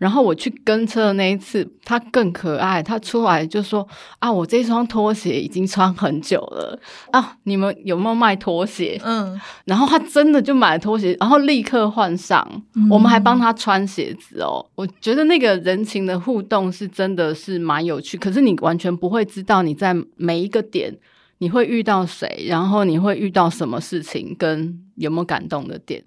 然后我去跟车的那一次，他更可爱。他出来就说：“啊，我这双拖鞋已经穿很久了啊，你们有没有卖拖鞋？”嗯，然后他真的就买了拖鞋，然后立刻换上。嗯、我们还帮他穿鞋子哦。我觉得那个人情的互动是真的是蛮有趣。可是你完全不会知道你在每一个点你会遇到谁，然后你会遇到什么事情，跟有没有感动的点。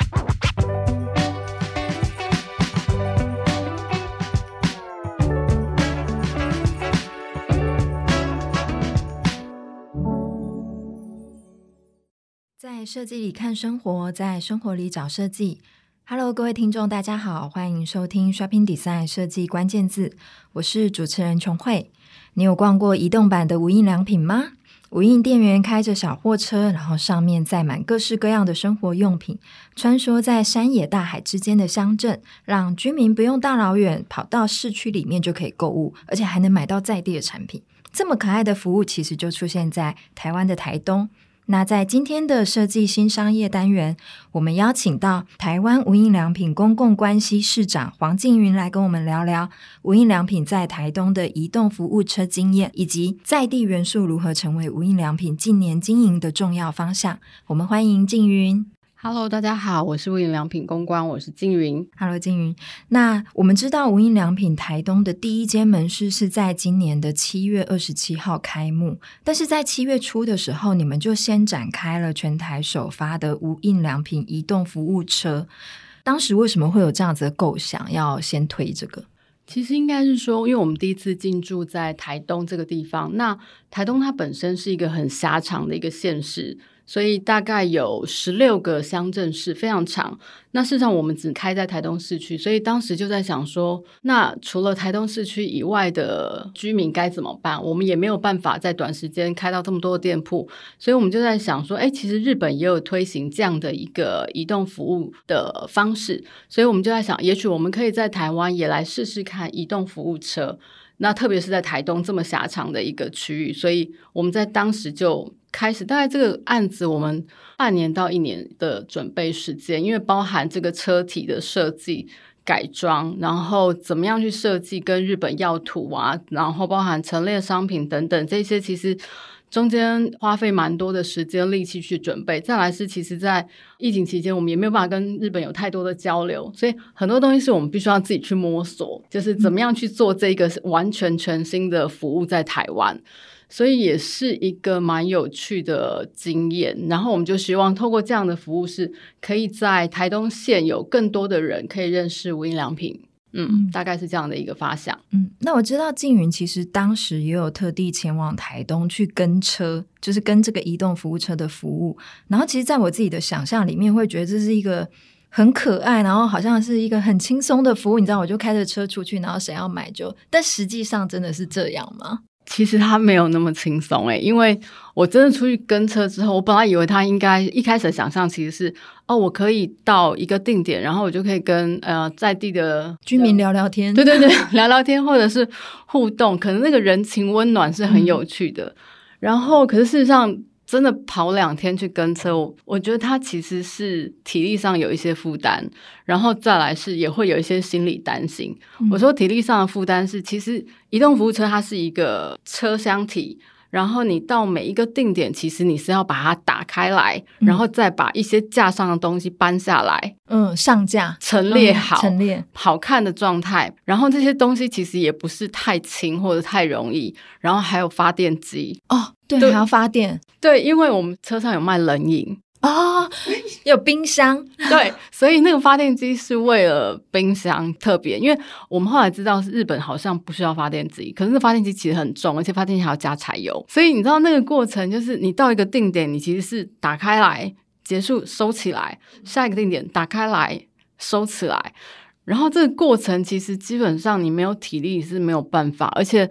在设计里看生活，在生活里找设计。Hello，各位听众，大家好，欢迎收听 Shopping Design 设计关键字。我是主持人琼慧。你有逛过移动版的无印良品吗？无印店员开着小货车，然后上面载满各式各样的生活用品，穿梭在山野大海之间的乡镇，让居民不用大老远跑到市区里面就可以购物，而且还能买到在地的产品。这么可爱的服务，其实就出现在台湾的台东。那在今天的设计新商业单元，我们邀请到台湾无印良品公共关系市长黄静云来跟我们聊聊无印良品在台东的移动服务车经验，以及在地元素如何成为无印良品近年经营的重要方向。我们欢迎静云。Hello，大家好，我是无印良品公关，我是静云。Hello，静云。那我们知道无印良品台东的第一间门市是在今年的七月二十七号开幕，但是在七月初的时候，你们就先展开了全台首发的无印良品移动服务车。当时为什么会有这样子的构想，要先推这个？其实应该是说，因为我们第一次进驻在台东这个地方，那台东它本身是一个很狭长的一个县市。所以大概有十六个乡镇市，非常长。那事实上我们只开在台东市区，所以当时就在想说，那除了台东市区以外的居民该怎么办？我们也没有办法在短时间开到这么多的店铺，所以我们就在想说，哎，其实日本也有推行这样的一个移动服务的方式，所以我们就在想，也许我们可以在台湾也来试试看移动服务车。那特别是在台东这么狭长的一个区域，所以我们在当时就。开始大概这个案子，我们半年到一年的准备时间，因为包含这个车体的设计、改装，然后怎么样去设计跟日本要图啊，然后包含陈列商品等等这些，其实中间花费蛮多的时间力气去准备。再来是，其实，在疫情期间，我们也没有办法跟日本有太多的交流，所以很多东西是我们必须要自己去摸索，就是怎么样去做这个完全全新的服务在台湾。所以也是一个蛮有趣的经验，然后我们就希望透过这样的服务，是可以在台东县有更多的人可以认识无印良品，嗯，嗯，大概是这样的一个发想。嗯，那我知道静云其实当时也有特地前往台东去跟车，就是跟这个移动服务车的服务。然后其实，在我自己的想象里面，会觉得这是一个很可爱，然后好像是一个很轻松的服务。你知道，我就开着车出去，然后谁要买就，但实际上真的是这样吗？其实他没有那么轻松诶，因为我真的出去跟车之后，我本来以为他应该一开始的想象其实是哦，我可以到一个定点，然后我就可以跟呃在地的居民聊聊天，对对对，聊聊天或者是互动，可能那个人情温暖是很有趣的。嗯、然后，可是事实上。真的跑两天去跟车，我我觉得他其实是体力上有一些负担，然后再来是也会有一些心理担心。嗯、我说体力上的负担是，其实移动服务车它是一个车厢体。然后你到每一个定点，其实你是要把它打开来，嗯、然后再把一些架上的东西搬下来，嗯，上架陈列好，嗯、陈列好看的状态。然后这些东西其实也不是太轻或者太容易。然后还有发电机哦，对，对还要发电，对，因为我们车上有卖冷饮。哦，有冰箱，对，所以那个发电机是为了冰箱特别，因为我们后来知道是日本好像不需要发电机，可是那发电机其实很重，而且发电机还要加柴油，所以你知道那个过程就是你到一个定点，你其实是打开来结束收起来，下一个定点打开来收起来。然后这个过程其实基本上你没有体力是没有办法，而且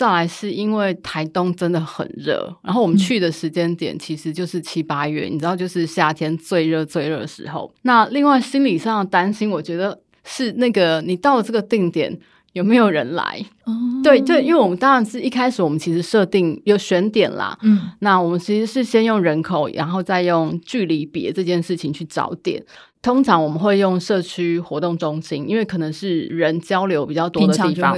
再来是因为台东真的很热，然后我们去的时间点其实就是七八月，嗯、你知道就是夏天最热最热的时候。那另外心理上的担心，我觉得是那个你到了这个定点有没有人来？哦、对对，因为我们当然是一开始我们其实设定有选点啦，嗯，那我们其实是先用人口，然后再用距离别这件事情去找点。通常我们会用社区活动中心，因为可能是人交流比较多的地方。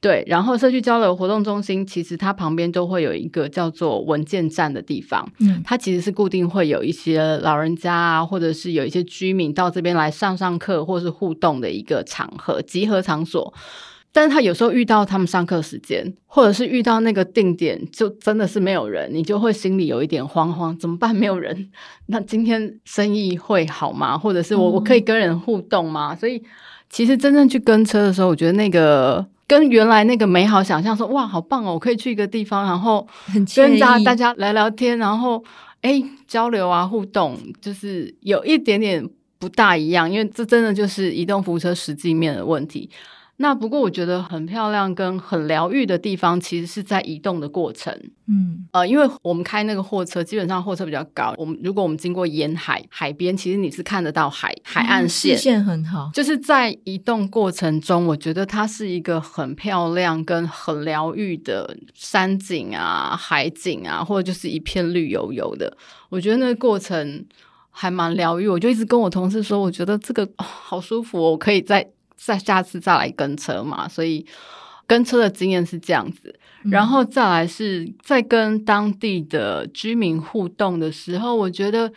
对，然后社区交流活动中心其实它旁边都会有一个叫做文件站的地方。嗯，它其实是固定会有一些老人家啊，或者是有一些居民到这边来上上课或是互动的一个场合，集合场所。但是他有时候遇到他们上课时间，或者是遇到那个定点，就真的是没有人，你就会心里有一点慌慌，怎么办？没有人，那今天生意会好吗？或者是我我可以跟人互动吗？嗯、所以其实真正去跟车的时候，我觉得那个跟原来那个美好想象说，哇，好棒哦，我可以去一个地方，然后跟大大家聊聊天，然后哎交流啊互动，就是有一点点不大一样，因为这真的就是移动服务车实际面的问题。那不过我觉得很漂亮跟很疗愈的地方，其实是在移动的过程。嗯，呃，因为我们开那个货车，基本上货车比较高。我们如果我们经过沿海海边，其实你是看得到海海岸线，视线很好。就是在移动过程中，我觉得它是一个很漂亮跟很疗愈的山景啊、海景啊，或者就是一片绿油油的。我觉得那个过程还蛮疗愈。我就一直跟我同事说，我觉得这个、哦、好舒服、哦，我可以在。再下次再来跟车嘛，所以跟车的经验是这样子，嗯、然后再来是在跟当地的居民互动的时候，我觉得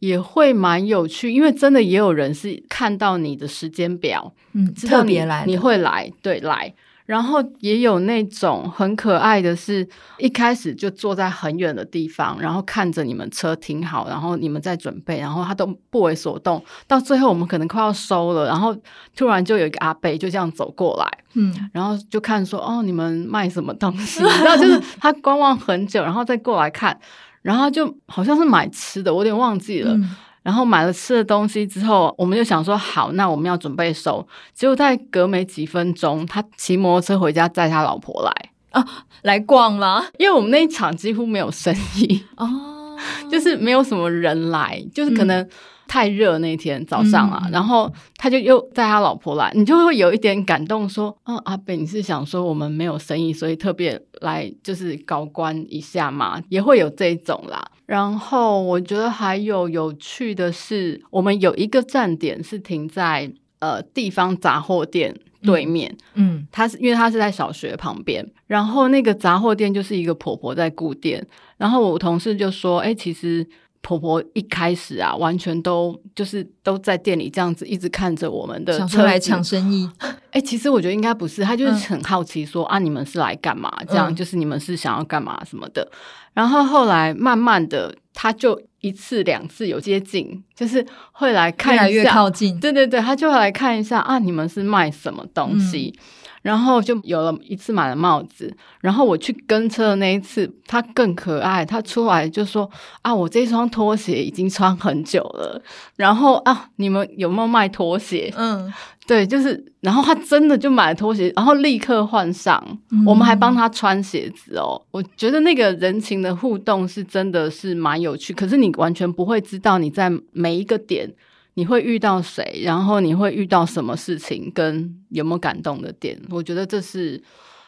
也会蛮有趣，因为真的也有人是看到你的时间表，嗯，特别来，你会来，对，来。然后也有那种很可爱的是，一开始就坐在很远的地方，然后看着你们车停好，然后你们在准备，然后他都不为所动。到最后我们可能快要收了，然后突然就有一个阿伯就这样走过来，嗯，然后就看说哦，你们卖什么东西？然后就是他观望很久，然后再过来看，然后就好像是买吃的，我有点忘记了。嗯然后买了吃的东西之后，我们就想说好，那我们要准备收。结果在隔没几分钟，他骑摩托车回家载他老婆来啊，来逛了。因为我们那一场几乎没有生意哦，就是没有什么人来，就是可能。嗯太热那天早上啊，嗯、然后他就又带他老婆来，你就会有一点感动，说：“嗯，阿北，你是想说我们没有生意，所以特别来就是高观一下嘛？”也会有这种啦。然后我觉得还有有趣的是，我们有一个站点是停在呃地方杂货店对面，嗯，他是因为他是在小学旁边，然后那个杂货店就是一个婆婆在顾店，然后我同事就说：“哎，其实。”婆婆一开始啊，完全都就是都在店里这样子，一直看着我们的车，想来抢生意。哎、欸，其实我觉得应该不是，他就是很好奇说、嗯、啊，你们是来干嘛？这样、嗯、就是你们是想要干嘛什么的。然后后来慢慢的，他就一次两次有接近，就是会来看一下，越来越靠近。对对对，他就会来看一下啊，你们是卖什么东西？嗯然后就有了一次买了帽子，然后我去跟车的那一次，他更可爱，他出来就说啊，我这双拖鞋已经穿很久了，然后啊，你们有没有卖拖鞋？嗯，对，就是，然后他真的就买了拖鞋，然后立刻换上，嗯、我们还帮他穿鞋子哦。我觉得那个人情的互动是真的是蛮有趣，可是你完全不会知道你在每一个点。你会遇到谁？然后你会遇到什么事情？跟有没有感动的点？我觉得这是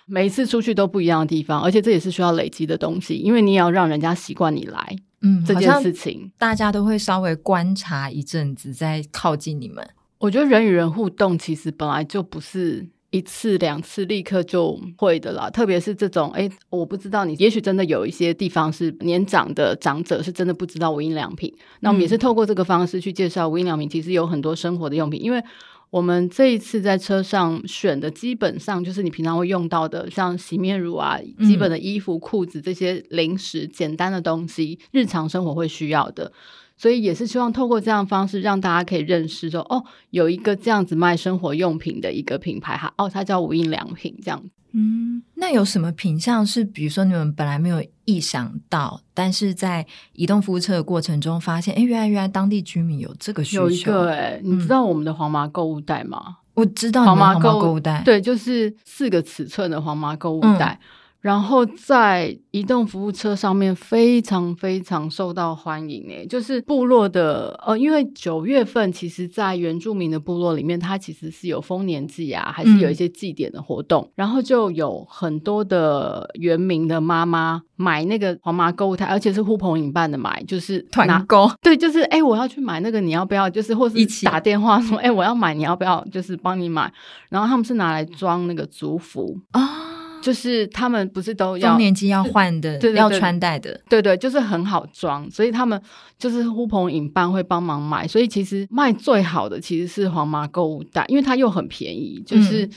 每一次出去都不一样的地方，而且这也是需要累积的东西，因为你也要让人家习惯你来。嗯，这件事情大家都会稍微观察一阵子，再靠近你们。我觉得人与人互动其实本来就不是。一次两次立刻就会的啦，特别是这种哎，我不知道你，也许真的有一些地方是年长的长者是真的不知道无印良品。那我们也是透过这个方式去介绍无印良品，其实有很多生活的用品。因为我们这一次在车上选的基本上就是你平常会用到的，像洗面乳啊、基本的衣服、裤子这些零食、简单的东西，日常生活会需要的。所以也是希望透过这样的方式，让大家可以认识说，哦，有一个这样子卖生活用品的一个品牌哈，哦，它叫无印良品这样。嗯，那有什么品相是，比如说你们本来没有意想到，但是在移动服务车的过程中发现，哎，原来原来当地居民有这个需求。有一个哎，你知道我们的黄麻购物袋吗？我知道黄麻购购物袋，对，就是四个尺寸的黄麻购物袋。嗯然后在移动服务车上面非常非常受到欢迎诶，就是部落的呃，因为九月份其实，在原住民的部落里面，它其实是有丰年祭啊，还是有一些祭典的活动，嗯、然后就有很多的原民的妈妈买那个黄麻购物台，而且是呼朋引伴的买，就是团购，对，就是哎，我要去买那个，你要不要？就是或是一起打电话说，哎，我要买，你要不要？就是帮你买，然后他们是拿来装那个族服啊。就是他们不是都要年纪要换的，对对对，要穿戴的，对对，就是很好装，所以他们就是呼朋引伴会帮忙买，所以其实卖最好的其实是黄麻购物袋，因为它又很便宜，就是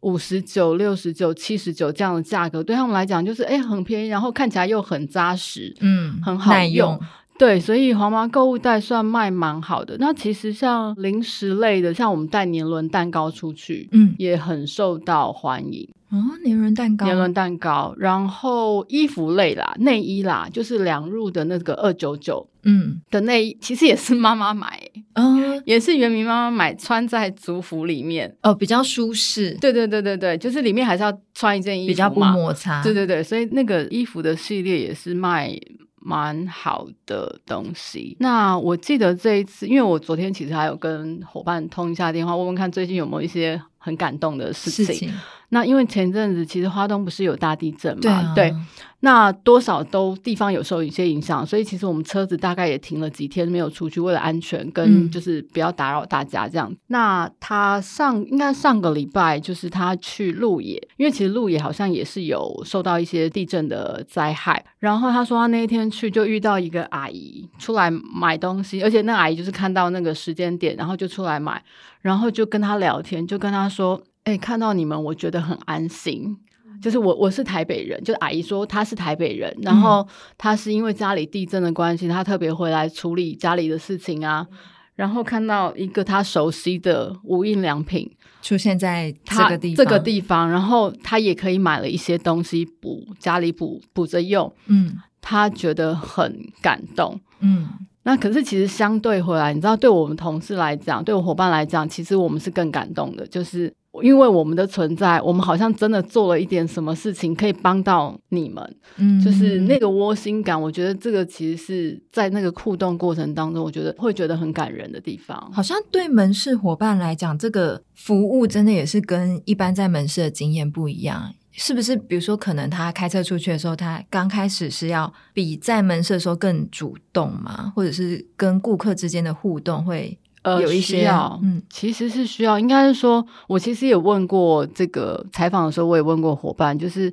五十九、六十九、七十九这样的价格，对他们来讲就是哎很便宜，然后看起来又很扎实，嗯，很好用。对，所以黄麻购物袋算卖蛮好的。那其实像零食类的，像我们带年轮蛋糕出去，嗯，也很受到欢迎。哦，年轮蛋糕，年轮蛋糕。然后衣服类啦，内衣啦，就是两入的那个二九九，嗯，的内衣，其实也是妈妈买，嗯，也是原明妈妈买，穿在族服里面，哦，比较舒适。对对对对对，就是里面还是要穿一件衣服，比较不摩擦。对对对，所以那个衣服的系列也是卖。蛮好的东西。那我记得这一次，因为我昨天其实还有跟伙伴通一下电话，问问看最近有没有一些很感动的事情。事情那因为前阵子其实花东不是有大地震嘛？对啊，对。那多少都地方有受一些影响，所以其实我们车子大概也停了几天没有出去，为了安全跟就是不要打扰大家这样。嗯、那他上应该上个礼拜就是他去鹿野，因为其实鹿野好像也是有受到一些地震的灾害。然后他说他那一天去就遇到一个阿姨出来买东西，而且那阿姨就是看到那个时间点，然后就出来买，然后就跟他聊天，就跟他说：“哎、欸，看到你们，我觉得很安心。”就是我我是台北人，就阿姨说她是台北人，然后她是因为家里地震的关系，她特别回来处理家里的事情啊，然后看到一个她熟悉的无印良品出现在这个地方，这个地方，然后她也可以买了一些东西补家里补补着用，嗯，她觉得很感动，嗯，那可是其实相对回来，你知道，对我们同事来讲，对我伙伴来讲，其实我们是更感动的，就是。因为我们的存在，我们好像真的做了一点什么事情，可以帮到你们。嗯，就是那个窝心感，我觉得这个其实是在那个互动过程当中，我觉得会觉得很感人的地方。好像对门市伙伴来讲，这个服务真的也是跟一般在门市的经验不一样，是不是？比如说，可能他开车出去的时候，他刚开始是要比在门市的时候更主动嘛，或者是跟顾客之间的互动会。呃，有一些要，嗯，其实是需要，应该是说，我其实也问过这个采访的时候，我也问过伙伴，就是。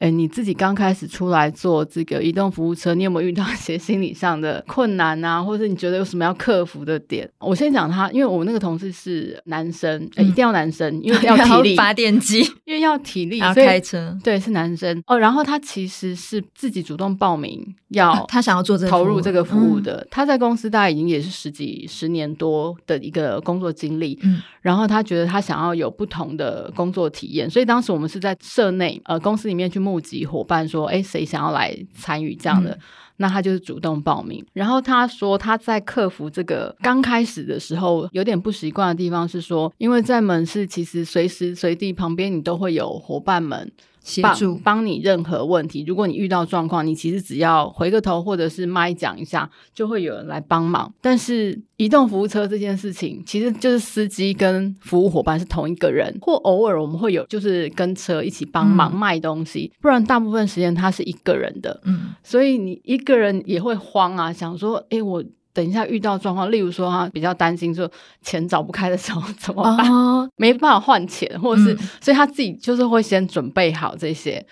哎，你自己刚开始出来做这个移动服务车，你有没有遇到一些心理上的困难啊？或者你觉得有什么要克服的点？我先讲他，因为我那个同事是男生，嗯、一定要男生，因为要 体力，发电机，因为要体力，要开车，对，是男生哦。然后他其实是自己主动报名要，要他想要做这个投入这个服务的。嗯、他在公司大概已经也是十几十年多的一个工作经历，嗯，然后他觉得他想要有不同的工作体验，所以当时我们是在社内呃公司里面去。募集伙伴说：“哎，谁想要来参与这样的？嗯、那他就是主动报名。然后他说他在克服这个刚开始的时候有点不习惯的地方是说，因为在门市其实随时随地旁边你都会有伙伴们。”协助帮你任何问题，如果你遇到状况，你其实只要回个头或者是麦讲一下，就会有人来帮忙。但是移动服务车这件事情，其实就是司机跟服务伙伴是同一个人，或偶尔我们会有就是跟车一起帮忙卖东西，嗯、不然大部分时间他是一个人的。嗯，所以你一个人也会慌啊，想说，诶，我。等一下遇到状况，例如说他比较担心说钱找不开的时候怎么办？哦、没办法换钱，或者是、嗯、所以他自己就是会先准备好这些，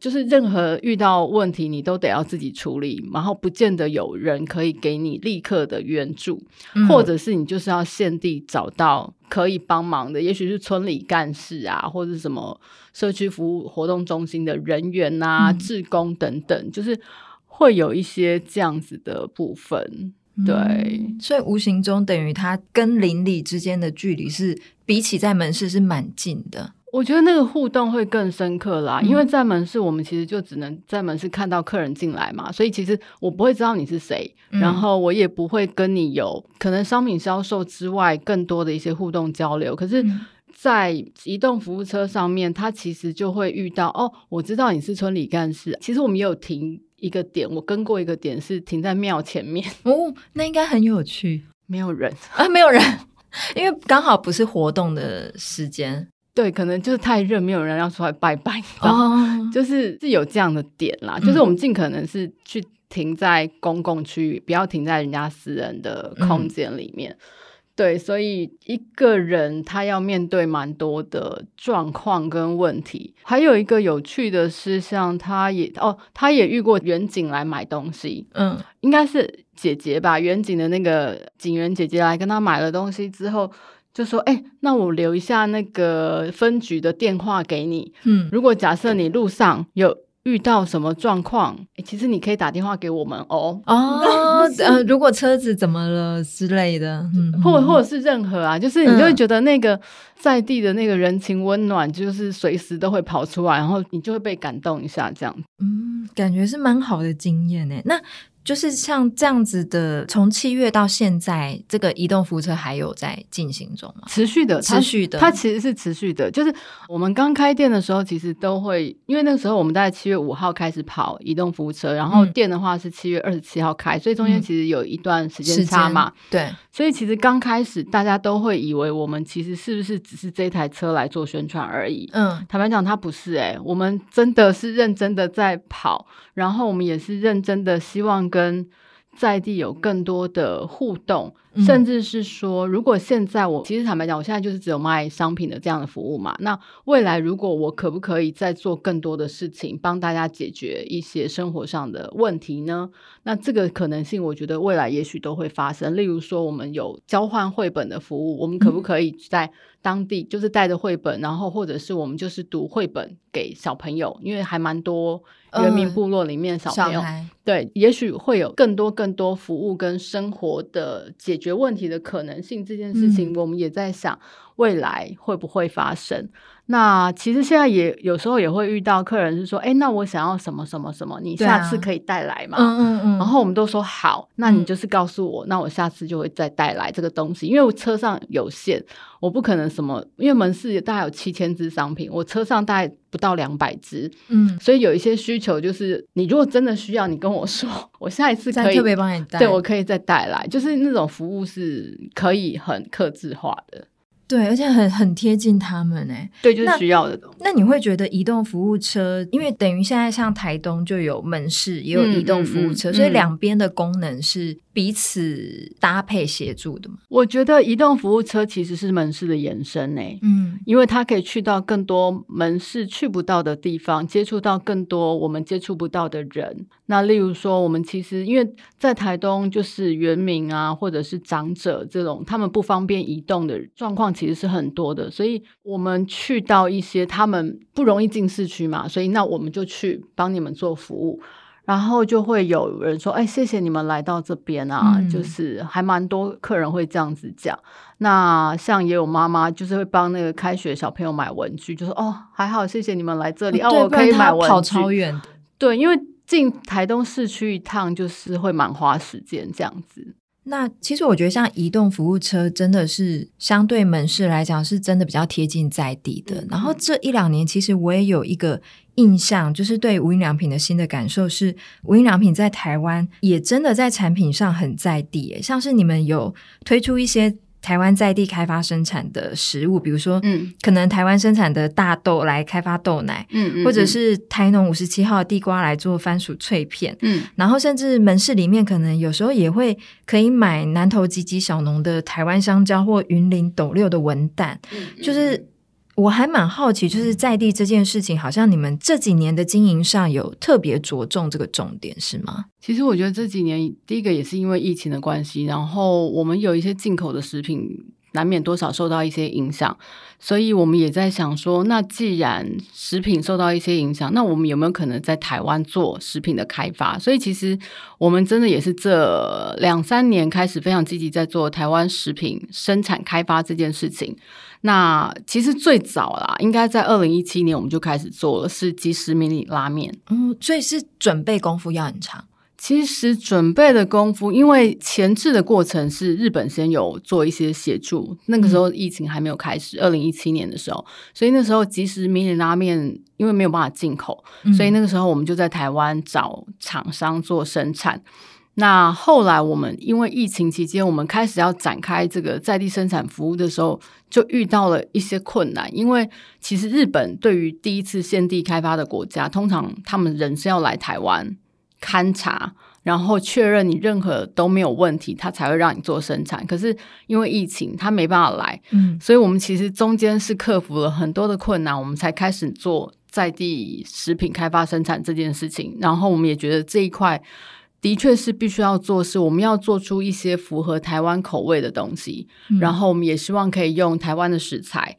就是任何遇到问题你都得要自己处理，然后不见得有人可以给你立刻的援助，嗯、或者是你就是要现地找到可以帮忙的，也许是村里干事啊，或者是什么社区服务活动中心的人员啊、嗯、志工等等，就是会有一些这样子的部分。对、嗯，所以无形中等于他跟邻里之间的距离是比起在门市是蛮近的。我觉得那个互动会更深刻啦，嗯、因为在门市我们其实就只能在门市看到客人进来嘛，所以其实我不会知道你是谁，嗯、然后我也不会跟你有可能商品销售之外更多的一些互动交流。可是，在移动服务车上面，他其实就会遇到哦，我知道你是村里干事。其实我们也有停一个点，我跟过一个点是停在庙前面 哦，那应该很有趣。没有人啊，没有人，因为刚好不是活动的时间。对，可能就是太热，没有人要出来拜拜。哦，就是是有这样的点啦，嗯、就是我们尽可能是去停在公共区域，不要停在人家私人的空间里面。嗯对，所以一个人他要面对蛮多的状况跟问题。还有一个有趣的是，像他也哦，他也遇过远景来买东西，嗯，应该是姐姐吧，远景的那个警员姐姐来跟他买了东西之后，就说：“哎，那我留一下那个分局的电话给你，嗯，如果假设你路上有。”遇到什么状况？其实你可以打电话给我们哦。哦，呃，如果车子怎么了之类的，嗯，或或者是任何啊，就是你就会觉得那个在地的那个人情温暖，就是随时都会跑出来，然后你就会被感动一下，这样。嗯，感觉是蛮好的经验呢。那。就是像这样子的，从七月到现在，这个移动服务车还有在进行中吗？持续的，持续的，它其实是持续的。就是我们刚开店的时候，其实都会，因为那个时候我们大概七月五号开始跑移动服务车，然后店的话是七月二十七号开，所以中间其实有一段时间差嘛。对，所以其实刚开始大家都会以为我们其实是不是只是这台车来做宣传而已。嗯，坦白讲，它不是哎、欸，我们真的是认真的在跑，然后我们也是认真的希望跟跟在地有更多的互动。甚至是说，如果现在我其实坦白讲，我现在就是只有卖商品的这样的服务嘛。那未来如果我可不可以再做更多的事情，帮大家解决一些生活上的问题呢？那这个可能性，我觉得未来也许都会发生。例如说，我们有交换绘本的服务，我们可不可以在当地就是带着绘本，然后或者是我们就是读绘本给小朋友，因为还蛮多原民部落里面小朋友，嗯、对，也许会有更多更多服务跟生活的解决。问题的可能性这件事情，我们也在想未来会不会发生。嗯、那其实现在也有时候也会遇到客人是说：“哎，那我想要什么什么什么，你下次可以带来嘛？”嗯嗯嗯。然后我们都说好，那你就是告诉我，嗯、那我下次就会再带来这个东西。因为我车上有限，我不可能什么，因为门市大概有七千只商品，我车上大概不到两百只。嗯，所以有一些需求就是，你如果真的需要，你跟我说，我下一次可以特别帮你带，对，我可以再带来，就是那种服务是可以很克制化的。对，而且很很贴近他们诶，对，就是需要的东西。那你会觉得移动服务车，因为等于现在像台东就有门市，也有移动服务车，嗯嗯嗯、所以两边的功能是彼此搭配协助的吗？我觉得移动服务车其实是门市的延伸诶，嗯，因为它可以去到更多门市去不到的地方，接触到更多我们接触不到的人。那例如说，我们其实因为在台东，就是原民啊，或者是长者这种，他们不方便移动的状况。其实是很多的，所以我们去到一些他们不容易进市区嘛，所以那我们就去帮你们做服务，然后就会有人说：“哎，谢谢你们来到这边啊！”嗯、就是还蛮多客人会这样子讲。那像也有妈妈就是会帮那个开学小朋友买文具，就说：“哦，还好，谢谢你们来这里，哦，哦，我可以买文具。”跑超远，对，因为进台东市区一趟就是会蛮花时间这样子。那其实我觉得，像移动服务车真的是相对门市来讲，是真的比较贴近在地的。然后这一两年，其实我也有一个印象，就是对无印良品的新的感受是，无印良品在台湾也真的在产品上很在地。像是你们有推出一些。台湾在地开发生产的食物，比如说，嗯，可能台湾生产的大豆来开发豆奶，嗯，嗯，或者是台农五十七号的地瓜来做番薯脆片，嗯，然后甚至门市里面可能有时候也会可以买南投吉吉小农的台湾香蕉或云林斗六的文旦，嗯，就是。我还蛮好奇，就是在地这件事情，好像你们这几年的经营上有特别着重这个重点，是吗？其实我觉得这几年，第一个也是因为疫情的关系，然后我们有一些进口的食品。难免多少受到一些影响，所以我们也在想说，那既然食品受到一些影响，那我们有没有可能在台湾做食品的开发？所以其实我们真的也是这两三年开始非常积极在做台湾食品生产开发这件事情。那其实最早啦，应该在二零一七年我们就开始做了，是即食迷你拉面。嗯，所以是准备功夫要很长。其实准备的功夫，因为前置的过程是日本先有做一些协助，那个时候疫情还没有开始，二零一七年的时候，所以那时候即使迷你拉面因为没有办法进口，嗯、所以那个时候我们就在台湾找厂商做生产。那后来我们因为疫情期间，我们开始要展开这个在地生产服务的时候，就遇到了一些困难，因为其实日本对于第一次现地开发的国家，通常他们人是要来台湾。勘察，然后确认你任何都没有问题，他才会让你做生产。可是因为疫情，他没办法来，嗯，所以我们其实中间是克服了很多的困难，我们才开始做在地食品开发生产这件事情。然后我们也觉得这一块的确是必须要做，是我们要做出一些符合台湾口味的东西。嗯，然后我们也希望可以用台湾的食材。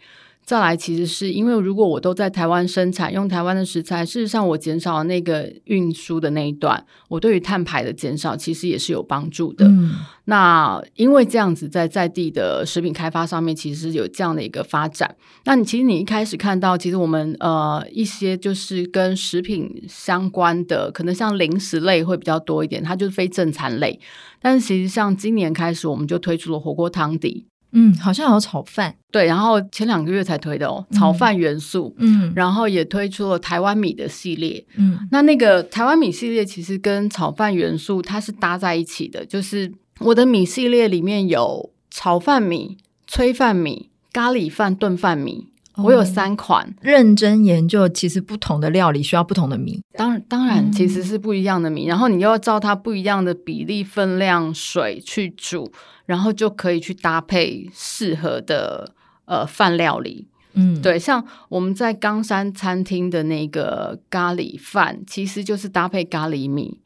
再来，其实是因为如果我都在台湾生产，用台湾的食材，事实上我减少了那个运输的那一段，我对于碳排的减少其实也是有帮助的。嗯、那因为这样子在在地的食品开发上面，其实是有这样的一个发展。那你其实你一开始看到，其实我们呃一些就是跟食品相关的，可能像零食类会比较多一点，它就是非正餐类。但是其实像今年开始，我们就推出了火锅汤底。嗯，好像有炒饭，对，然后前两个月才推的哦，炒饭元素，嗯，然后也推出了台湾米的系列，嗯，那那个台湾米系列其实跟炒饭元素它是搭在一起的，就是我的米系列里面有炒饭米、炊饭米、咖喱饭、炖饭米。我有三款，认真研究，其实不同的料理需要不同的米，当然当然其实是不一样的米，嗯、然后你又要照它不一样的比例、分量、水去煮，然后就可以去搭配适合的呃饭料理。嗯，对，像我们在冈山餐厅的那个咖喱饭，其实就是搭配咖喱米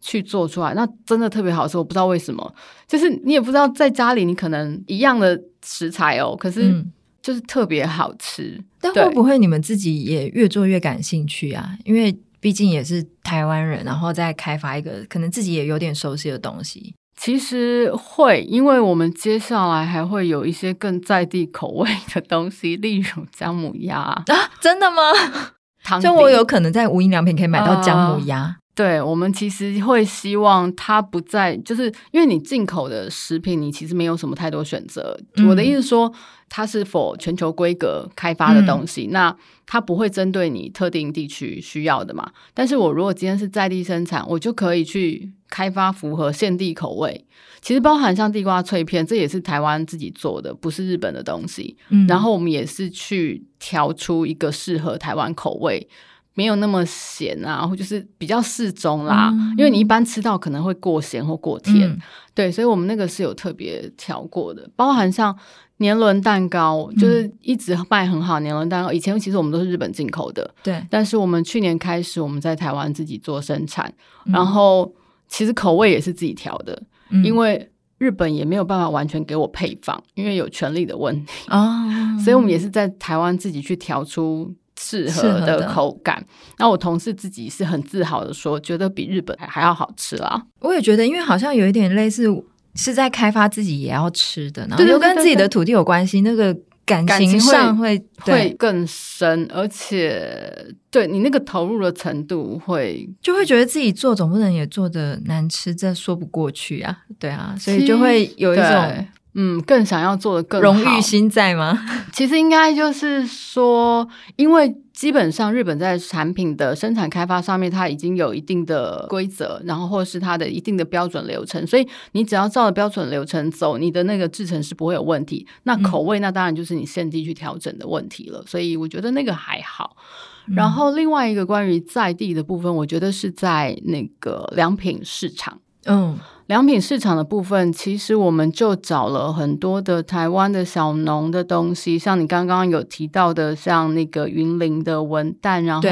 去做出来，那真的特别好吃。我不知道为什么，就是你也不知道在家里你可能一样的食材哦，可是。嗯就是特别好吃，但会不会你们自己也越做越感兴趣啊？因为毕竟也是台湾人，然后再开发一个可能自己也有点熟悉的东西。其实会，因为我们接下来还会有一些更在地口味的东西，例如姜母鸭啊，真的吗？就我有可能在无印良品可以买到姜母鸭。呃对，我们其实会希望它不再，就是因为你进口的食品，你其实没有什么太多选择。嗯、我的意思说，它是否全球规格开发的东西，嗯、那它不会针对你特定地区需要的嘛。但是我如果今天是在地生产，我就可以去开发符合现地口味。其实包含像地瓜脆片，这也是台湾自己做的，不是日本的东西。嗯、然后我们也是去调出一个适合台湾口味。没有那么咸啊，或就是比较适中啦。嗯、因为你一般吃到可能会过咸或过甜，嗯、对，所以我们那个是有特别调过的。包含像年轮蛋糕，就是一直卖很好。年轮蛋糕以前其实我们都是日本进口的，对。但是我们去年开始我们在台湾自己做生产，嗯、然后其实口味也是自己调的，嗯、因为日本也没有办法完全给我配方，因为有权利的问题啊，哦、所以我们也是在台湾自己去调出。适合的口感，那我同事自己是很自豪的说，觉得比日本还还要好吃啦。我也觉得，因为好像有一点类似是在开发自己也要吃的，然后又跟自己的土地有关系，那个感情上会会更深，而且对你那个投入的程度会就会觉得自己做总不能也做的难吃，这说不过去啊。对啊，所以就会有一种。嗯，更想要做的更荣誉心在吗？其实应该就是说，因为基本上日本在产品的生产开发上面，它已经有一定的规则，然后或是它的一定的标准流程，所以你只要照着标准流程走，你的那个制程是不会有问题。那口味，那当然就是你现地去调整的问题了。嗯、所以我觉得那个还好。然后另外一个关于在地的部分，我觉得是在那个良品市场。嗯。良品市场的部分，其实我们就找了很多的台湾的小农的东西，像你刚刚有提到的，像那个云林的文旦，然后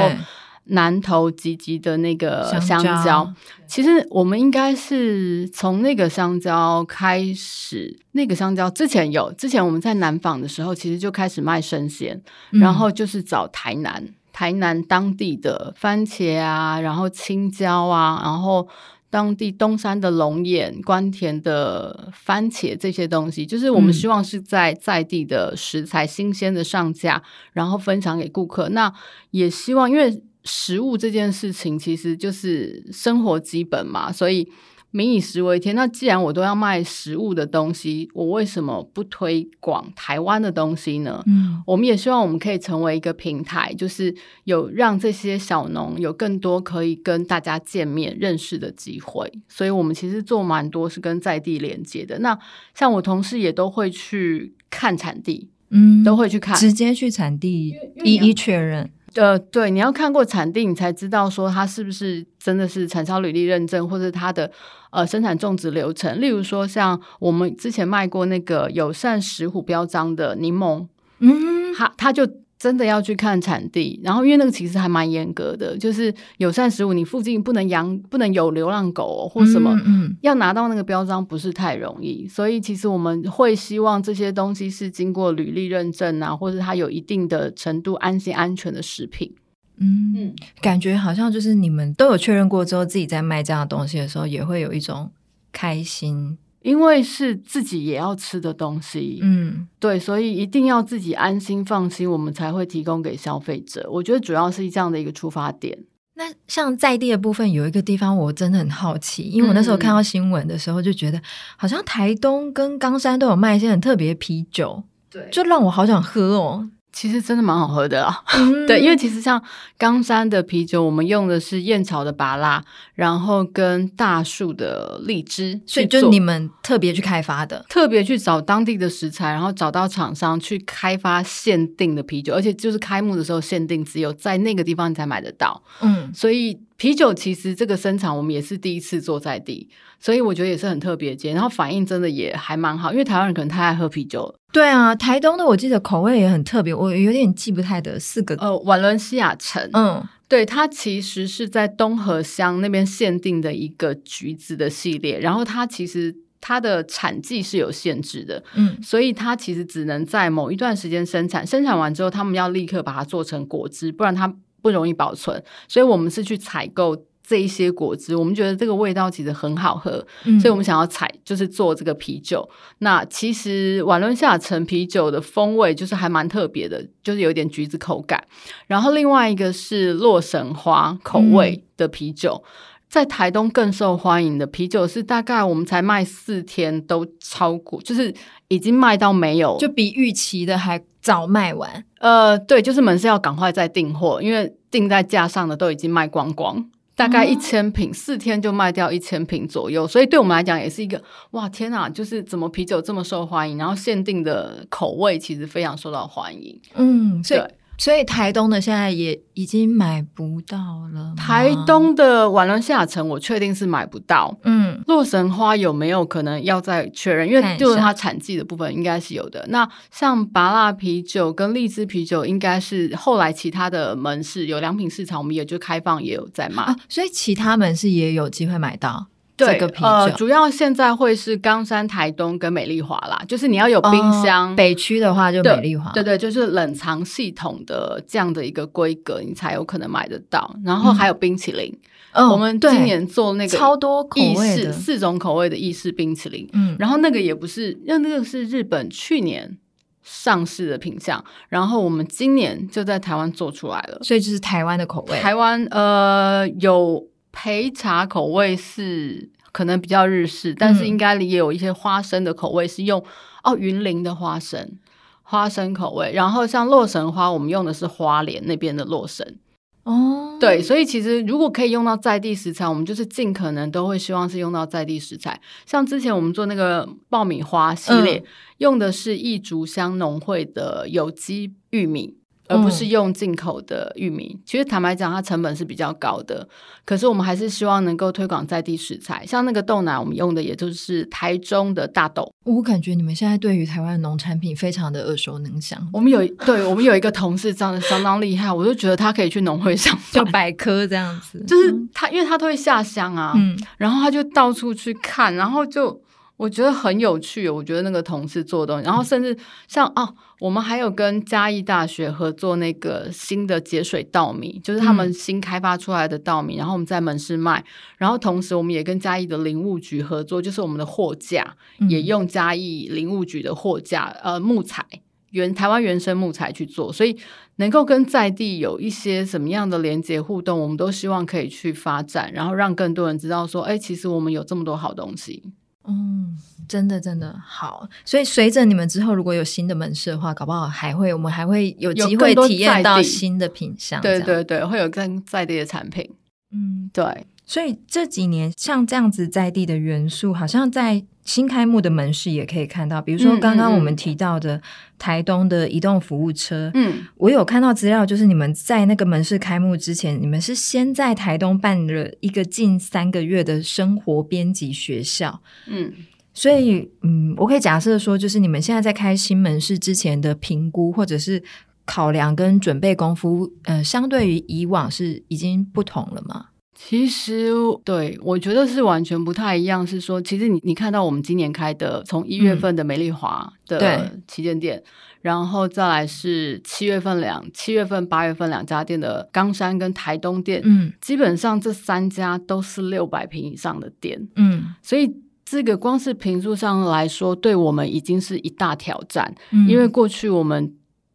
南投集集的那个香蕉。香蕉其实我们应该是从那个香蕉开始，那个香蕉之前有，之前我们在南纺的时候，其实就开始卖生鲜，嗯、然后就是找台南台南当地的番茄啊，然后青椒啊，然后。当地东山的龙眼、关田的番茄这些东西，就是我们希望是在在地的食材新鲜的上架，嗯、然后分享给顾客。那也希望，因为食物这件事情其实就是生活基本嘛，所以。民以食为天，那既然我都要卖食物的东西，我为什么不推广台湾的东西呢？嗯，我们也希望我们可以成为一个平台，就是有让这些小农有更多可以跟大家见面认识的机会。所以，我们其实做蛮多是跟在地连接的。那像我同事也都会去看产地，嗯，都会去看，直接去产地一一确认。呃，对，你要看过产地，你才知道说它是不是真的是产销履历认证，或者它的呃生产种植流程。例如说，像我们之前卖过那个友善石虎标章的柠檬，嗯，它它就。真的要去看产地，然后因为那个其实还蛮严格的，就是友善食物，你附近不能养，不能有流浪狗、哦、或什么，嗯，嗯，要拿到那个标章不是太容易，所以其实我们会希望这些东西是经过履历认证啊，或者它有一定的程度安心安全的食品。嗯嗯，感觉好像就是你们都有确认过之后，自己在卖这样的东西的时候，也会有一种开心。因为是自己也要吃的东西，嗯，对，所以一定要自己安心放心，我们才会提供给消费者。我觉得主要是这样的一个出发点。那像在地的部分，有一个地方我真的很好奇，因为我那时候看到新闻的时候，就觉得、嗯、好像台东跟冈山都有卖一些很特别的啤酒，对，就让我好想喝哦。其实真的蛮好喝的啊，嗯、对，因为其实像冈山的啤酒，我们用的是燕巢的芭拉，然后跟大树的荔枝，所以就你们特别去开发的，特别去找当地的食材，然后找到厂商去开发限定的啤酒，而且就是开幕的时候限定，只有在那个地方你才买得到。嗯，所以啤酒其实这个生产我们也是第一次做在地，所以我觉得也是很特别的，然后反应真的也还蛮好，因为台湾人可能太爱喝啤酒了。对啊，台东的我记得口味也很特别，我有点记不太得四个。呃，瓦伦西亚城，嗯，对，它其实是在东河乡那边限定的一个橘子的系列，然后它其实它的产季是有限制的，嗯，所以它其实只能在某一段时间生产，生产完之后他们要立刻把它做成果汁，不然它不容易保存，所以我们是去采购。这一些果汁，我们觉得这个味道其实很好喝，嗯、所以我们想要采就是做这个啤酒。那其实瓦伦西亚橙啤酒的风味就是还蛮特别的，就是有点橘子口感。然后另外一个是洛神花口味的啤酒，嗯、在台东更受欢迎的啤酒是大概我们才卖四天都超过，就是已经卖到没有，就比预期的还早卖完。呃，对，就是门市要赶快再订货，因为订在架上的都已经卖光光。大概一千瓶，四天就卖掉一千瓶左右，所以对我们来讲也是一个哇天哪！就是怎么啤酒这么受欢迎，然后限定的口味其实非常受到欢迎。嗯，对。所以台东的现在也已经买不到了。台东的瓦伦西亚橙我确定是买不到。嗯，洛神花有没有可能要再确认？因为就是它产季的部分应该是有的。那像芭乐啤酒跟荔枝啤酒，应该是后来其他的门市有良品市场，我们也就开放也有在卖。啊，所以其他门市也有机会买到。对，这个啤酒呃，主要现在会是冈山、台东跟美丽华啦，就是你要有冰箱。哦、北区的话就美丽华，对对，就是冷藏系统的这样的一个规格，你才有可能买得到。然后还有冰淇淋，嗯、我们今年做那个超多口味的四种口味的意式冰淇淋，嗯，然后那个也不是，因为那个是日本去年上市的品相，然后我们今年就在台湾做出来了，所以就是台湾的口味。台湾呃有。焙茶口味是可能比较日式，嗯、但是应该也有一些花生的口味是用哦云林的花生花生口味，然后像洛神花，我们用的是花莲那边的洛神。哦，对，所以其实如果可以用到在地食材，我们就是尽可能都会希望是用到在地食材。像之前我们做那个爆米花系列，嗯、用的是一竹香农会的有机玉米。而不是用进口的玉米，嗯、其实坦白讲，它成本是比较高的。可是我们还是希望能够推广在地食材，像那个豆奶，我们用的也就是台中的大豆。我感觉你们现在对于台湾农产品非常的耳熟能详。我们有对我们有一个同事，长得相当厉害，我就觉得他可以去农会上就百科这样子，就是他，因为他都会下乡啊，嗯、然后他就到处去看，然后就。我觉得很有趣，我觉得那个同事做的东西，然后甚至像哦、啊，我们还有跟嘉义大学合作那个新的节水稻米，就是他们新开发出来的稻米，嗯、然后我们在门市卖，然后同时我们也跟嘉义的林务局合作，就是我们的货架也用嘉义林务局的货架，呃，木材原台湾原生木材去做，所以能够跟在地有一些什么样的连接互动，我们都希望可以去发展，然后让更多人知道说，哎，其实我们有这么多好东西。嗯，真的真的好。所以随着你们之后如果有新的门市的话，搞不好还会我们还会有机会体验到新的品相。对对对，会有更在地的产品。嗯，对。所以这几年像这样子在地的元素，好像在新开幕的门市也可以看到。比如说刚刚我们提到的台东的移动服务车，嗯，我有看到资料，就是你们在那个门市开幕之前，你们是先在台东办了一个近三个月的生活编辑学校，嗯，所以嗯，我可以假设说，就是你们现在在开新门市之前的评估或者是考量跟准备功夫，呃，相对于以往是已经不同了吗？其实，对，我觉得是完全不太一样。是说，其实你你看到我们今年开的，从一月份的美丽华的旗舰店，嗯、然后再来是七月份两七月份八月份两家店的冈山跟台东店，嗯，基本上这三家都是六百平以上的店，嗯，所以这个光是坪数上来说，对我们已经是一大挑战，嗯、因为过去我们。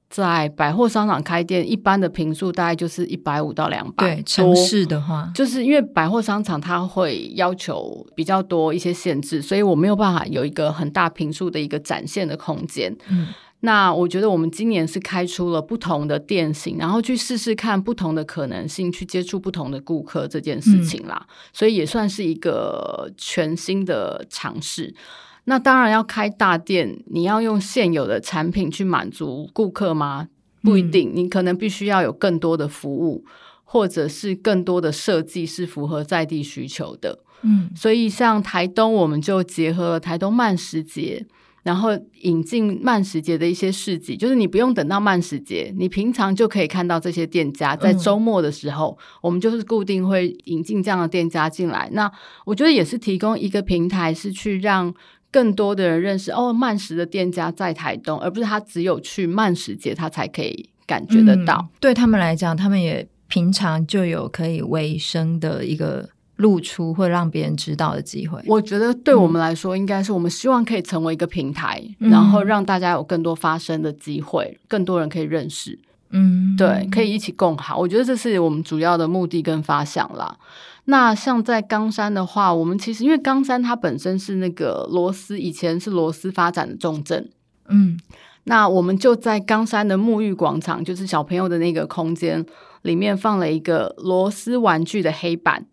在百货商场开店，一般的平数大概就是一百五到两百。对，城市的话，就是因为百货商场它会要求比较多一些限制，所以我没有办法有一个很大平数的一个展现的空间。嗯，那我觉得我们今年是开出了不同的店型，然后去试试看不同的可能性，去接触不同的顾客这件事情啦，嗯，所以也算是一个全新的尝试。那当然要开大店，你要用现有的产品去满足顾客吗？不一定，嗯、你可能必须要有更多的服务，或者是更多的设计是符合在地需求的。嗯，所以像台东，我们就结合了台东慢食节，然后引进慢食节的一些市集，就是你不用等到慢食节，你平常就可以看到这些店家。在周末的时候，嗯、我们就是固定会引进这样的店家进来。那我觉得也是提供一个平台，是去让。更多的人认识哦，慢食的店家在台东，而不是他只有去慢食节，他才可以感觉得到。嗯，对他们来讲，他们也平常就有可以维生的一个露出，会让别人知道的机会。我觉得对我们来说，应该是我们希望可以成为一个平台，嗯，然后让大家有更多发声的机会，更多人可以认识。嗯，对，可以一起共好。我觉得这是我们主要的目的跟发想啦。那像在冈山的话，我们其实因为冈山它本身是那个螺丝，以前是螺丝发展的重镇，嗯，那我们就在冈山的沐浴广场，就是小朋友的那个空间里面放了一个螺丝玩具的黑板。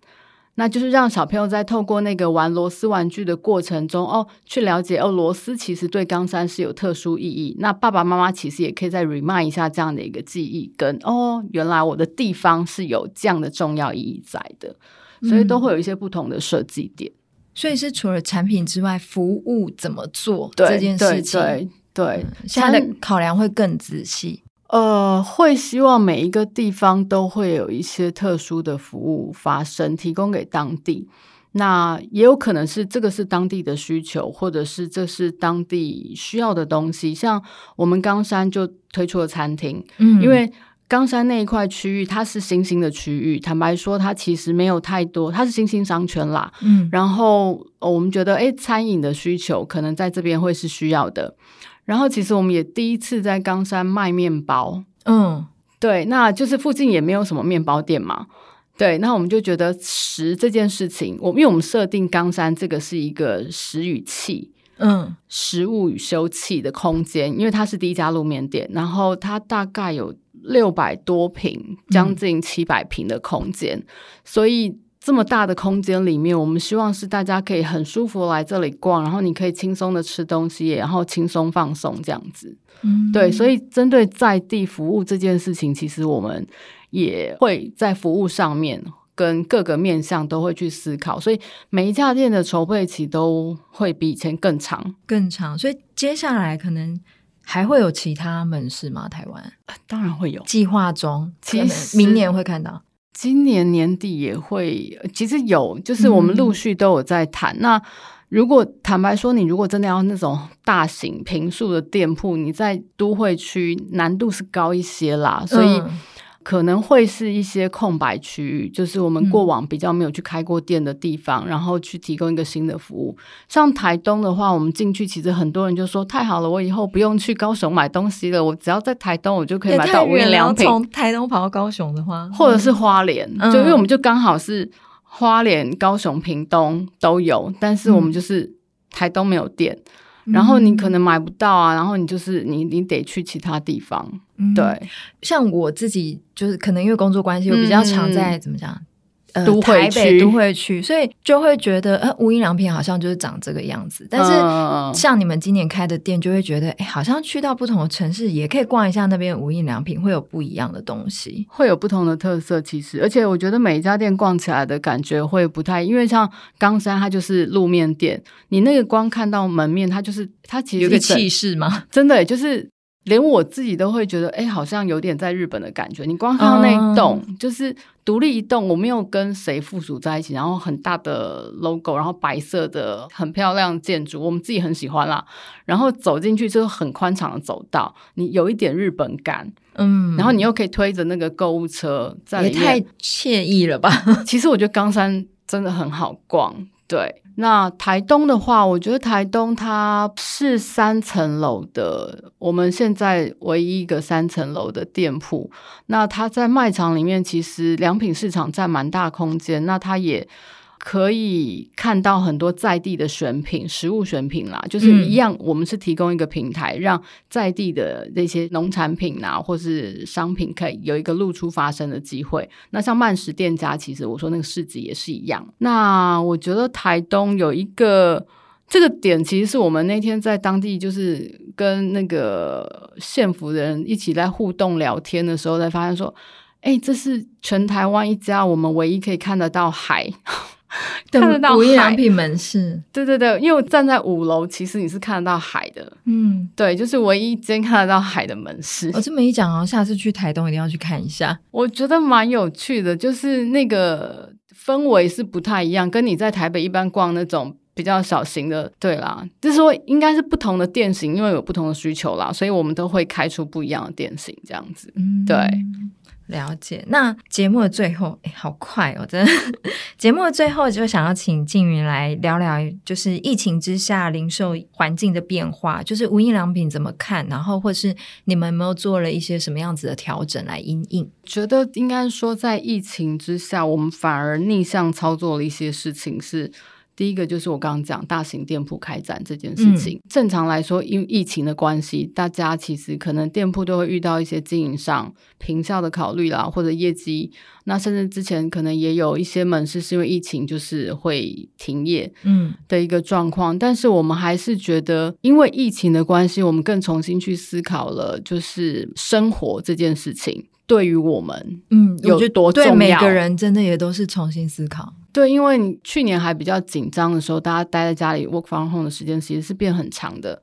那就是让小朋友在透过那个玩螺丝玩具的过程中，哦，去了解哦，螺丝其实对冈山是有特殊意义。那爸爸妈妈其实也可以再 remind 一下这样的一个记忆，跟哦，原来我的地方是有这样的重要意义在的，所以都会有一些不同的设计点。嗯，所以是除了产品之外，服务怎么做这件事情，对对对，对，现在的考量会更仔细。呃，会希望每一个地方都会有一些特殊的服务发生，提供给当地。那也有可能是这个是当地的需求，或者是这是当地需要的东西。像我们冈山就推出了餐厅，嗯，因为冈山那一块区域它是新兴的区域，坦白说，它其实没有太多，它是新兴商圈啦，嗯，然后我们觉得，诶，餐饮的需求可能在这边会是需要的。然后，其实我们也第一次在冈山卖面包，嗯，对，那就是附近也没有什么面包店嘛，对，那我们就觉得食这件事情，我因为我们设定冈山这个是一个食与器，嗯，食物与休憩的空间，因为它是第一家路面店，然后它大概有六百多平，将近七百平的空间，嗯，所以。这么大的空间里面，我们希望是大家可以很舒服来这里逛，然后你可以轻松的吃东西，然后轻松放松这样子。嗯，对，所以针对在地服务这件事情，其实我们也会在服务上面跟各个面向都会去思考，所以每一家店的筹备期都会比以前更长，更长。所以接下来可能还会有其他门市吗？台湾？当然会有，计划中，其实明年会看到。今年年底也会，其实有，就是我们陆续都有在谈。嗯、那如果坦白说，你如果真的要那种大型平数的店铺，你在都会区难度是高一些啦。所以可能会是一些空白区域，就是我们过往比较没有去开过店的地方，嗯、然后去提供一个新的服务。像台东的话，我们进去其实很多人就说太好了，我以后不用去高雄买东西了，我只要在台东，我就可以买到无印良品。从台东跑到高雄的话，或者是花莲，嗯、就因为我们就刚好是花莲、高雄、屏东都有，但是我们就是台东没有店。嗯然后你可能买不到啊，嗯、然后你就是你你得去其他地方，嗯、对。像我自己就是可能因为工作关系，我比较常在、嗯、怎么讲？都会区，都会区，所以就会觉得，呃，无印良品好像就是长这个样子。但是像你们今年开的店，就会觉得，哎，好像去到不同的城市，也可以逛一下那边无印良品，会有不一样的东西，会有不同的特色。其实，而且我觉得每一家店逛起来的感觉会不太，因为像冈山，它就是路面店，你那个光看到门面，它就是它其实有个气势嘛，真的就是。连我自己都会觉得，哎、欸，好像有点在日本的感觉。你光看到那一栋，嗯、就是独立一栋，我没有跟谁附属在一起，然后很大的 logo，然后白色的很漂亮建筑，我们自己很喜欢啦。然后走进去就是很宽敞的走道，你有一点日本感，嗯，然后你又可以推着那个购物车在里面，也太惬意了吧？其实我觉得冈山真的很好逛，对。那台东的话，我觉得台东它是三层楼的，我们现在唯一一个三层楼的店铺。那它在卖场里面，其实良品市场占蛮大空间。那它也。可以看到很多在地的选品、食物选品啦，就是一样，我们是提供一个平台，让在地的那些农产品啊，或是商品，可以有一个露出发声的机会。那像慢食店家，其实我说那个市集也是一样。那我觉得台东有一个这个点，其实是我们那天在当地就是跟那个县府的人一起在互动聊天的时候，才发现说，哎，这是全台湾一家我们唯一可以看得到海。看得到无印良品门市，对对对，因为我站在五楼，其实你是看得到海的。嗯，对，就是唯一一间看得到海的门市。我这么一讲啊，下次去台东一定要去看一下。我觉得蛮有趣的，就是那个氛围是不太一样，跟你在台北一般逛那种比较小型的，对啦，就是说应该是不同的店型，因为有不同的需求啦，所以我们都会开出不一样的店型，这样子。嗯，对。了解。那节目的最后，哎，好快哦！真的，节目的最后就想要请静云来聊聊，就是疫情之下零售环境的变化，就是无印良品怎么看，然后或是你们有没有做了一些什么样子的调整来因应？觉得应该说，在疫情之下，我们反而逆向操作了一些事情是。第一个就是我刚刚讲大型店铺开展这件事情。嗯、正常来说，因为疫情的关系，大家其实可能店铺都会遇到一些经营上平效的考虑啦，或者业绩。那甚至之前可能也有一些门市是因为疫情就是会停业，嗯的一个状况。嗯、但是我们还是觉得，因为疫情的关系，我们更重新去思考了，就是生活这件事情对于我们，嗯，有多重要？对每个人真的也都是重新思考。对，因为你去年还比较紧张的时候，大家待在家里 work from home 的时间其实是变很长的。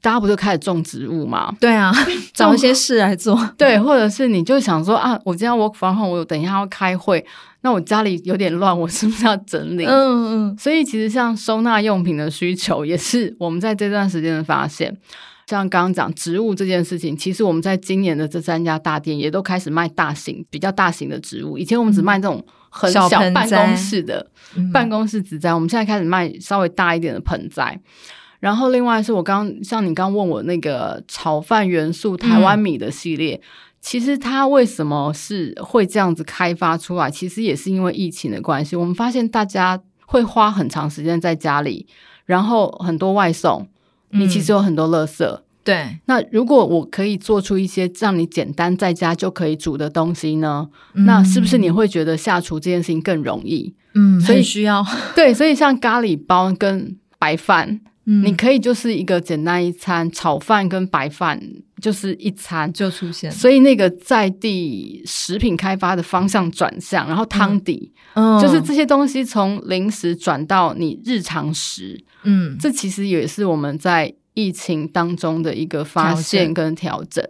大家不就开始种植物吗？对啊，找一些事来做。对，或者是你就想说啊，我今天 work from home，我等一下要开会，那我家里有点乱，我是不是要整理？嗯嗯。所以其实像收纳用品的需求，也是我们在这段时间的发现。像刚刚讲植物这件事情，其实我们在今年的这三家大店也都开始卖大型、比较大型的植物。以前我们只卖这种。很小办公室的办公室植栽，嗯、我们现在开始卖稍微大一点的盆栽。然后另外是我刚像你刚问我那个炒饭元素台湾米的系列，嗯、其实它为什么是会这样子开发出来？其实也是因为疫情的关系。我们发现大家会花很长时间在家里，然后很多外送，你其实有很多垃圾。嗯对，那如果我可以做出一些让你简单在家就可以煮的东西呢？嗯、那是不是你会觉得下厨这件事情更容易？嗯，所以需要 对，所以像咖喱包跟白饭，嗯、你可以就是一个简单一餐，炒饭跟白饭就是一餐就出现。所以那个在地食品开发的方向转向，然后汤底，嗯，就是这些东西从零食转到你日常食，嗯，这其实也是我们在。疫情当中的一个发现跟调整，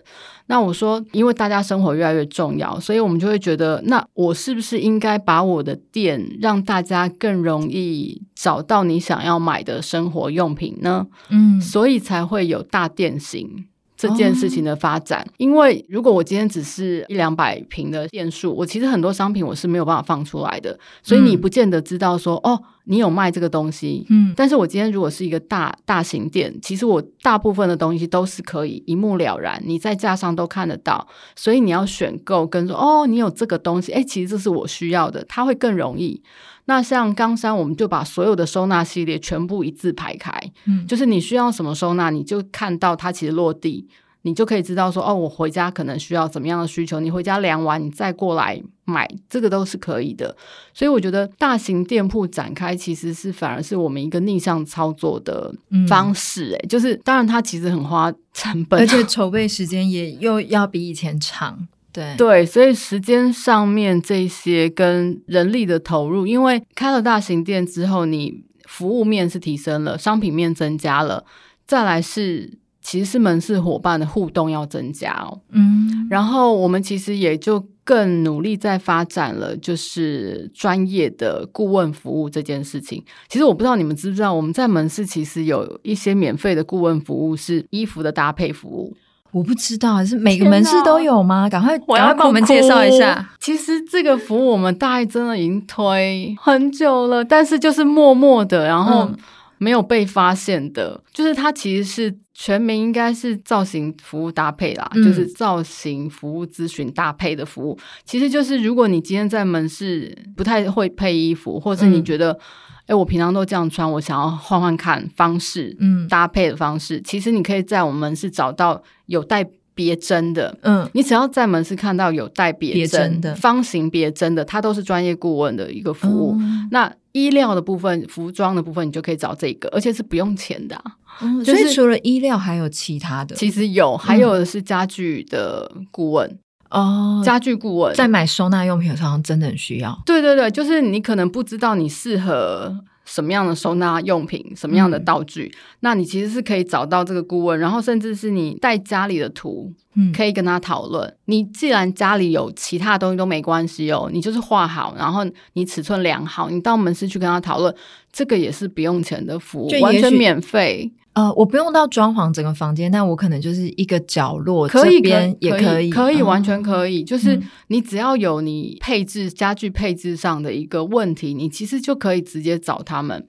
那我说，因为大家生活越来越重要，所以我们就会觉得，那我是不是应该把我的店让大家更容易找到你想要买的生活用品呢？嗯，所以才会有大店型这件事情的发展。哦、因为如果我今天只是一两百平的店数，我其实很多商品我是没有办法放出来的，所以你不见得知道说、嗯、哦。你有卖这个东西，嗯，但是我今天如果是一个大大型店，其实我大部分的东西都是可以一目了然，你在架上都看得到，所以你要选购跟说哦，你有这个东西，诶，其实这是我需要的，它会更容易。那像冈山，我们就把所有的收纳系列全部一字排开，嗯，就是你需要什么收纳，你就看到它其实落地。你就可以知道说，哦，我回家可能需要怎么样的需求。你回家量完，你再过来买，这个都是可以的。所以我觉得大型店铺展开其实是反而是我们一个逆向操作的方式。诶，就是当然它其实很花成本，而且筹备时间也又要比以前长。对对，所以时间上面这些跟人力的投入，因为开了大型店之后，你服务面是提升了，商品面增加了，再来是。其实是门市伙伴的互动要增加哦，嗯，然后我们其实也就更努力在发展了，就是专业的顾问服务这件事情。其实我不知道你们知不知道，我们在门市其实有一些免费的顾问服务，是衣服的搭配服务。我不知道，是每个门市都有吗？赶快，赶快帮我们介绍一下。其实这个服务我们大概真的已经推很久了，但是就是默默的，然后没有被发现的，嗯、就是它其实是。全名应该是造型服务搭配啦，嗯、就是造型服务咨询搭配的服务。其实就是如果你今天在门市不太会配衣服，或者是你觉得，我平常都这样穿，我想要换换看方式，嗯，搭配的方式，其实你可以在我们门市找到有带别针的，嗯，你只要在门市看到有带别针的方形别针的，它都是专业顾问的一个服务。嗯、那衣料的部分、服装的部分，你就可以找这个，而且是不用钱的、啊。嗯，所以除了衣料，还有其他的？其实有，还有的是家具的顾问哦。嗯、家具顾问在买收纳用品的时候，真的很需要。对对对，就是你可能不知道你适合什么样的收纳用品，什么样的道具，嗯、那你其实是可以找到这个顾问，然后甚至是你带家里的图。嗯，可以跟他讨论。你既然家里有其他东西都没关系哦，你就是画好，然后你尺寸量好，你到门市去跟他讨论，这个也是不用钱的服务，完全免费。呃，我不用到装潢整个房间，但我可能就是一个角落，可以，这边也可以，可以，可以，完全可以。就是你只要有你配置家具配置上的一个问题，你其实就可以直接找他们。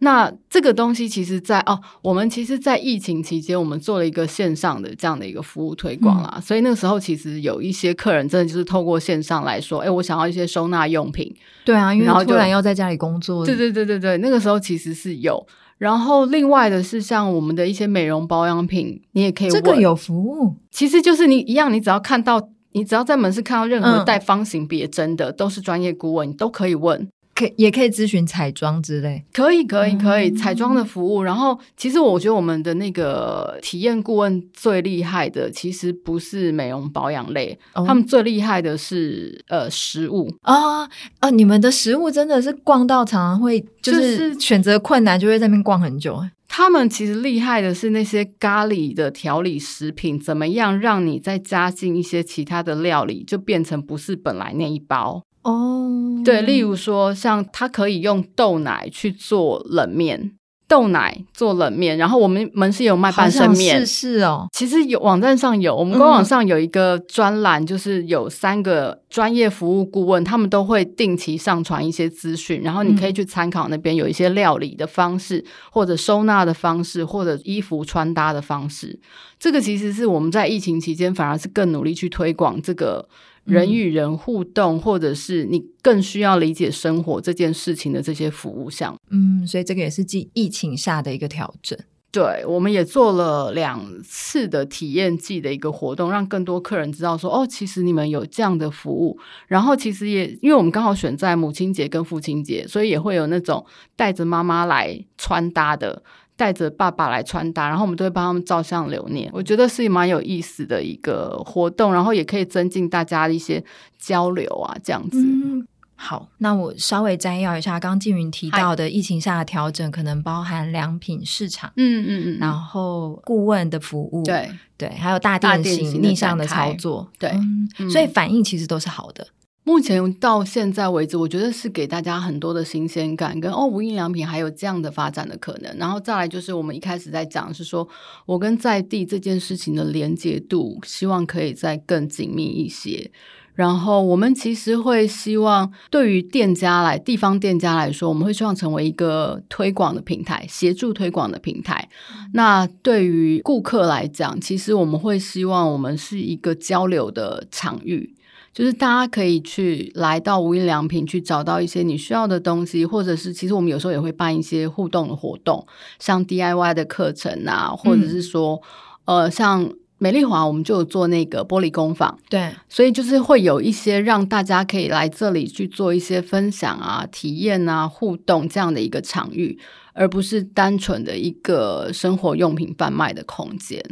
那这个东西其实在，在哦，我们其实，在疫情期间，我们做了一个线上的这样的一个服务推广啦。嗯、所以那个时候，其实有一些客人真的就是透过线上来说，哎，我想要一些收纳用品。对啊，因为突然要在家里工作。对对对对对，那个时候其实是有。然后另外的是，像我们的一些美容保养品，你也可以问。这个有服务，其实就是你一样，你只要看到，你只要在门市看到任何带方形别针的，嗯、都是专业顾问，你都可以问。可也可以咨询彩妆之类，可以可以可以彩妆的服务。然后，其实我觉得我们的那个体验顾问最厉害的，其实不是美容保养类，哦、他们最厉害的是呃食物啊啊！你们的食物真的是逛到常常会就是选择困难，就会在那边逛很久。他们其实厉害的是那些咖喱的调理食品，怎么样让你再加进一些其他的料理，就变成不是本来那一包。哦，oh, 对，例如说，像他可以用豆奶去做冷面，豆奶做冷面，然后我们门市有卖半生面，是是哦。其实有网站上有，我们官网上有一个专栏，嗯、就是有三个专业服务顾问，他们都会定期上传一些资讯，然后你可以去参考那边有一些料理的方式，嗯、或者收纳的方式，或者衣服穿搭的方式。这个其实是我们在疫情期间反而是更努力去推广这个。人与人互动，嗯、或者是你更需要理解生活这件事情的这些服务项，嗯，所以这个也是继疫情下的一个调整。对，我们也做了两次的体验季的一个活动，让更多客人知道说，哦，其实你们有这样的服务。然后其实也因为我们刚好选在母亲节跟父亲节，所以也会有那种带着妈妈来穿搭的。带着爸爸来穿搭，然后我们都会帮他们照相留念。我觉得是蛮有意思的一个活动，然后也可以增进大家的一些交流啊，这样子。嗯，好，那我稍微摘要一下，刚刚静云提到的疫情下的调整，可能包含良品市场，嗯嗯嗯，然后顾问的服务，对对，还有大店型逆向的操作，对，嗯，所以反应其实都是好的。目前到现在为止，我觉得是给大家很多的新鲜感，跟哦，无印良品还有这样的发展的可能。然后再来就是我们一开始在讲是说，我跟在地这件事情的连接度，希望可以再更紧密一些。然后我们其实会希望，对于店家来地方店家来说，我们会希望成为一个推广的平台，协助推广的平台。那对于顾客来讲，其实我们会希望我们是一个交流的场域。就是大家可以去来到无印良品去找到一些你需要的东西，或者是其实我们有时候也会办一些互动的活动，像 DIY 的课程啊，或者是说，嗯、呃，像美丽华我们就有做那个玻璃工坊，对，所以就是会有一些让大家可以来这里去做一些分享啊、体验啊、互动这样的一个场域，而不是单纯的一个生活用品贩卖的空间。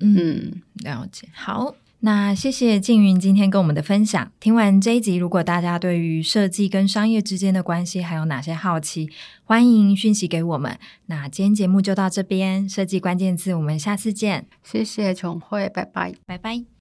嗯，嗯了解，好。那谢谢静云今天跟我们的分享。听完这一集，如果大家对于设计跟商业之间的关系还有哪些好奇，欢迎讯息给我们。那今天节目就到这边，设计关键字，我们下次见。谢谢琼慧，拜拜，拜拜。